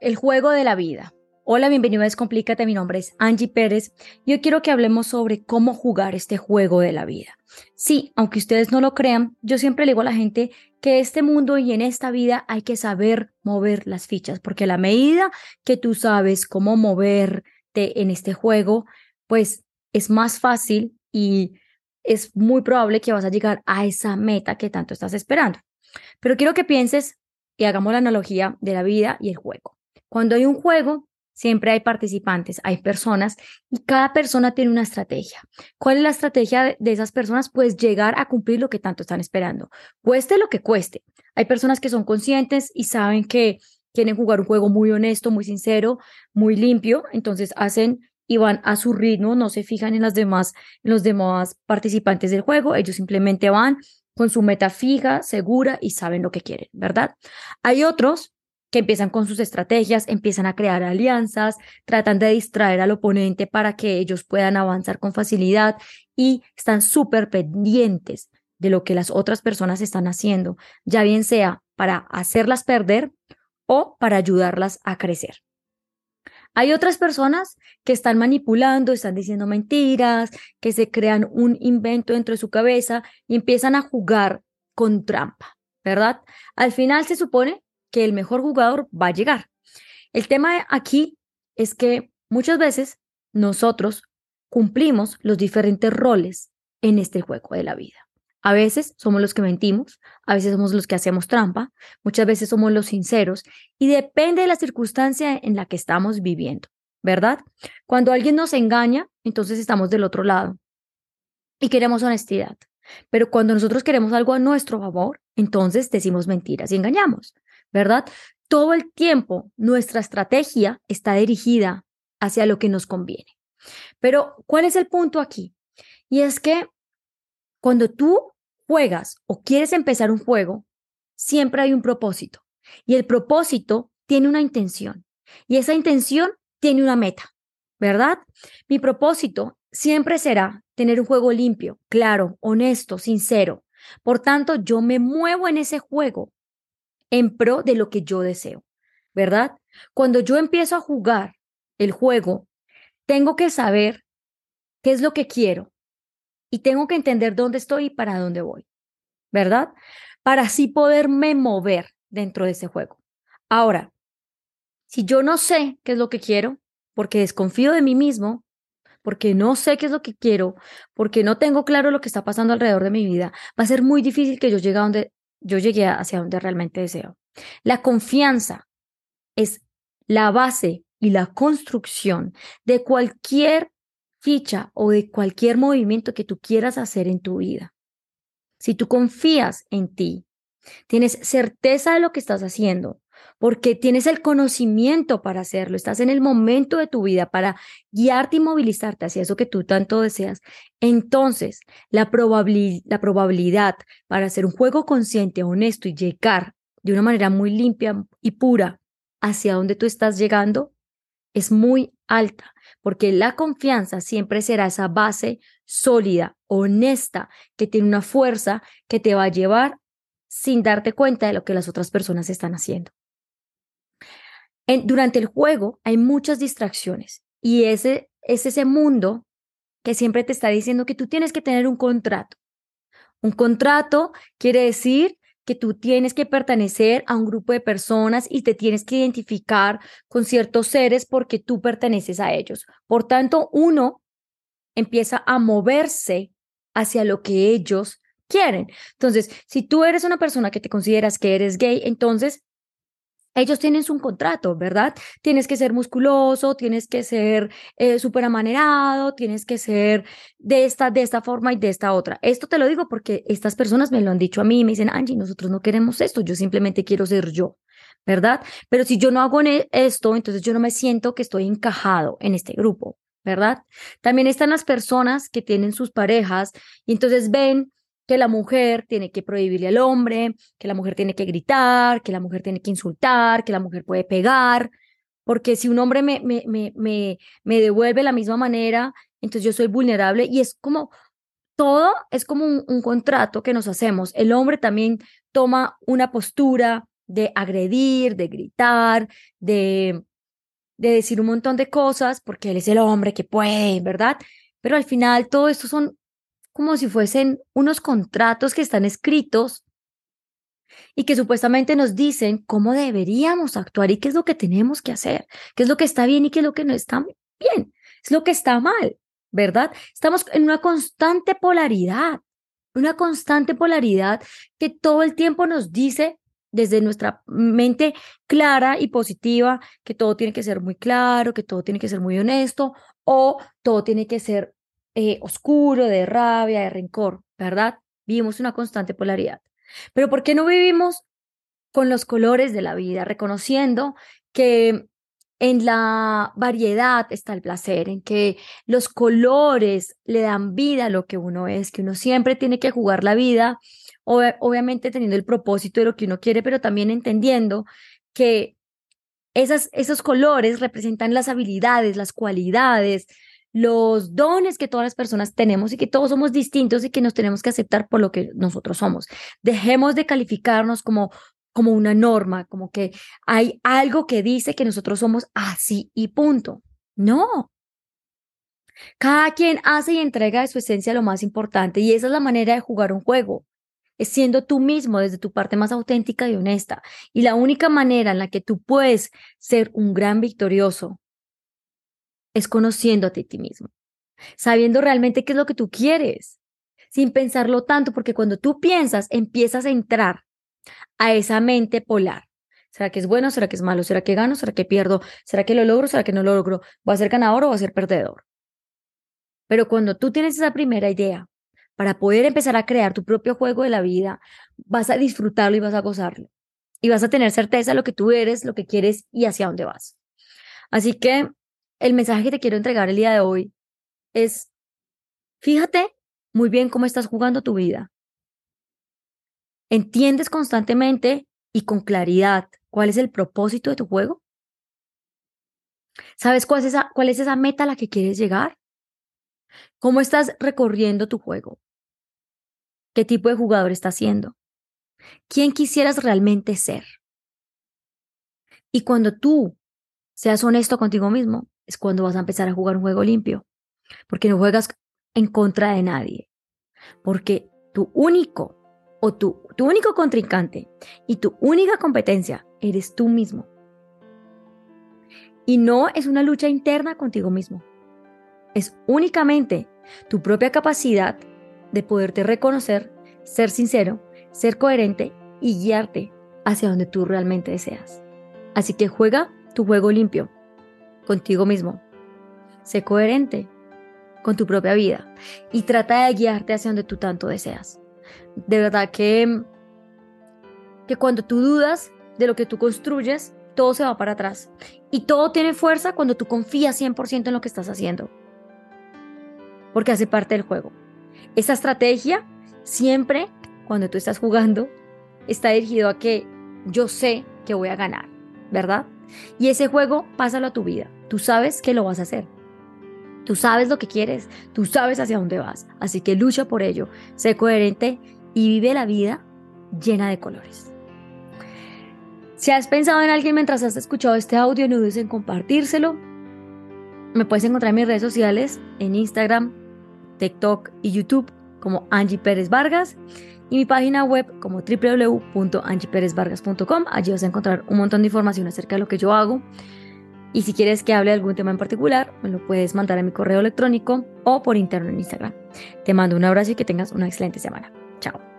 el juego de la vida. Hola, bienvenido a Descomplícate, mi nombre es Angie Pérez y hoy quiero que hablemos sobre cómo jugar este juego de la vida. Sí, aunque ustedes no lo crean, yo siempre le digo a la gente que este mundo y en esta vida hay que saber mover las fichas, porque a la medida que tú sabes cómo moverte en este juego, pues es más fácil y es muy probable que vas a llegar a esa meta que tanto estás esperando. Pero quiero que pienses y hagamos la analogía de la vida y el juego. Cuando hay un juego, siempre hay participantes, hay personas y cada persona tiene una estrategia. ¿Cuál es la estrategia de esas personas? Pues llegar a cumplir lo que tanto están esperando, cueste lo que cueste. Hay personas que son conscientes y saben que quieren jugar un juego muy honesto, muy sincero, muy limpio, entonces hacen y van a su ritmo, no se fijan en las demás, en los demás participantes del juego, ellos simplemente van con su meta fija, segura y saben lo que quieren, ¿verdad? Hay otros empiezan con sus estrategias, empiezan a crear alianzas, tratan de distraer al oponente para que ellos puedan avanzar con facilidad y están súper pendientes de lo que las otras personas están haciendo, ya bien sea para hacerlas perder o para ayudarlas a crecer. Hay otras personas que están manipulando, están diciendo mentiras, que se crean un invento dentro de su cabeza y empiezan a jugar con trampa, ¿verdad? Al final se supone que el mejor jugador va a llegar. El tema aquí es que muchas veces nosotros cumplimos los diferentes roles en este juego de la vida. A veces somos los que mentimos, a veces somos los que hacemos trampa, muchas veces somos los sinceros y depende de la circunstancia en la que estamos viviendo, ¿verdad? Cuando alguien nos engaña, entonces estamos del otro lado y queremos honestidad. Pero cuando nosotros queremos algo a nuestro favor, entonces decimos mentiras y engañamos, ¿verdad? Todo el tiempo nuestra estrategia está dirigida hacia lo que nos conviene. Pero, ¿cuál es el punto aquí? Y es que cuando tú juegas o quieres empezar un juego, siempre hay un propósito. Y el propósito tiene una intención. Y esa intención tiene una meta, ¿verdad? Mi propósito siempre será tener un juego limpio, claro, honesto, sincero. Por tanto, yo me muevo en ese juego en pro de lo que yo deseo, ¿verdad? Cuando yo empiezo a jugar el juego, tengo que saber qué es lo que quiero, y tengo que entender dónde estoy y para dónde voy, ¿verdad? Para así poderme mover dentro de ese juego. Ahora, si yo no sé qué es lo que quiero, porque desconfío de mí mismo, porque no sé qué es lo que quiero, porque no tengo claro lo que está pasando alrededor de mi vida, va a ser muy difícil que yo llegue a donde yo llegue hacia donde realmente deseo. La confianza es la base y la construcción de cualquier ficha o de cualquier movimiento que tú quieras hacer en tu vida. Si tú confías en ti, tienes certeza de lo que estás haciendo, porque tienes el conocimiento para hacerlo, estás en el momento de tu vida para guiarte y movilizarte hacia eso que tú tanto deseas, entonces la, probabilidad para hacer un juego consciente, honesto y llegar de una manera muy limpia y pura hacia donde tú estás llegando es muy alta porque la confianza siempre será esa base sólida, honesta, que tiene una fuerza que te va a llevar sin darte cuenta de lo que las otras personas están haciendo. Durante el juego hay muchas distracciones y ese es ese mundo que siempre te está diciendo que tú tienes que tener un contrato. Un contrato quiere decir que tú tienes que pertenecer a un grupo de personas y te tienes que identificar con ciertos seres porque tú perteneces a ellos. Por tanto, uno empieza a moverse hacia lo que ellos quieren. Entonces, si tú eres una persona que te consideras que eres gay, entonces ellos tienen su contrato, ¿verdad? Tienes que ser musculoso, tienes que ser eh, amanerado, tienes que ser de esta, de esta forma y de esta otra. Esto te lo digo porque estas personas me lo han dicho a mí y me dicen, Angie, nosotros no queremos esto, yo simplemente quiero ser yo, ¿verdad? Pero si yo no hago esto, entonces yo no me siento que estoy encajado en este grupo, ¿verdad? También están las personas que tienen sus parejas y entonces ven que la mujer tiene que prohibirle al hombre, que la mujer tiene que gritar, que la mujer tiene que insultar, que la mujer puede pegar, porque si un hombre me, me, me, me, me devuelve la misma manera, entonces yo soy vulnerable y es como, todo es como un, contrato que nos hacemos. El hombre también toma una postura de agredir, de gritar, de, de decir un montón de cosas, porque él es el hombre que puede, ¿verdad? Pero al final todo esto son como si fuesen unos contratos que están escritos y que supuestamente nos dicen cómo deberíamos actuar y qué es lo que tenemos que hacer, qué es lo que está bien y qué es lo que no está bien, es lo que está mal, ¿verdad? Estamos en una constante polaridad, una constante polaridad que todo el tiempo nos dice desde nuestra mente clara y positiva que todo tiene que ser muy claro, que todo tiene que ser muy honesto o todo tiene que ser eh, oscuro, de rabia, de rencor, ¿verdad? Vivimos una constante polaridad. Pero ¿por qué no vivimos con los colores de la vida, reconociendo que en la variedad está el placer, en que los colores le dan vida a lo que uno es, que uno siempre tiene que jugar la vida, obviamente teniendo el propósito de lo que uno quiere, pero también entendiendo que esos colores representan las habilidades, las cualidades, los dones que todas las personas tenemos y que todos somos distintos y que nos tenemos que aceptar por lo que nosotros somos. Dejemos de calificarnos como como una norma, como que hay algo que dice que nosotros somos así y punto. No. Cada quien hace y entrega de su esencia lo más importante y esa es la manera de jugar un juego. Es siendo tú mismo desde tu parte más auténtica y honesta. Y la única manera en la que tú puedes ser un gran victorioso es conociéndote a ti mismo, sabiendo realmente qué es lo que tú quieres, sin pensarlo tanto, porque cuando tú piensas, empiezas a entrar a esa mente polar. ¿Será que es bueno? ¿Será que es malo? ¿Será que gano? ¿Será que pierdo? ¿Será que lo logro? ¿Será que no lo logro? ¿Voy a ser ganador o voy a ser perdedor? Pero cuando tú tienes esa primera idea para poder empezar a crear tu propio juego de la vida, vas a disfrutarlo y vas a gozarlo. Y vas a tener certeza de lo que tú eres, lo que quieres y hacia dónde vas. Así que el mensaje que te quiero entregar el día de hoy es, fíjate muy bien cómo estás jugando tu vida. ¿Entiendes constantemente y con claridad cuál es el propósito de tu juego? ¿Sabes cuál es esa, cuál es esa meta a la que quieres llegar? ¿Cómo estás recorriendo tu juego? ¿Qué tipo de jugador estás siendo? ¿Quién quisieras realmente ser? Y cuando tú seas honesto contigo mismo, es cuando vas a empezar a jugar un juego limpio, porque no juegas en contra de nadie, porque tu único o tu, tu único contrincante y tu única competencia eres tú mismo. Y no es una lucha interna contigo mismo, es únicamente tu propia capacidad de poderte reconocer, ser sincero, ser coherente y guiarte hacia donde tú realmente deseas. Así que juega tu juego limpio contigo mismo. Sé coherente con tu propia vida y trata de guiarte hacia donde tú tanto deseas. De verdad que, que cuando tú dudas de lo que tú construyes, todo se va para atrás. Y todo tiene fuerza cuando tú confías 100% en lo que estás haciendo. Porque hace parte del juego. Esa estrategia siempre, cuando tú estás jugando, está dirigido a que yo sé que voy a ganar, ¿verdad? Y ese juego, pásalo a tu vida. Tú sabes que lo vas a hacer. Tú sabes lo que quieres, tú sabes hacia dónde vas. Así que lucha por ello, sé coherente y vive la vida llena de colores. Si has pensado en alguien mientras has escuchado este audio, no dudes en compartírselo. Me puedes encontrar en mis redes sociales, en Instagram, TikTok y YouTube como Angie Pérez Vargas y mi página web como www.angieperezvargas.com. Allí vas a encontrar un montón de información acerca de lo que yo hago. Y si quieres que hable de algún tema en particular, me lo puedes mandar a mi correo electrónico o por interno en Instagram. Te mando un abrazo y que tengas una excelente semana. Chao.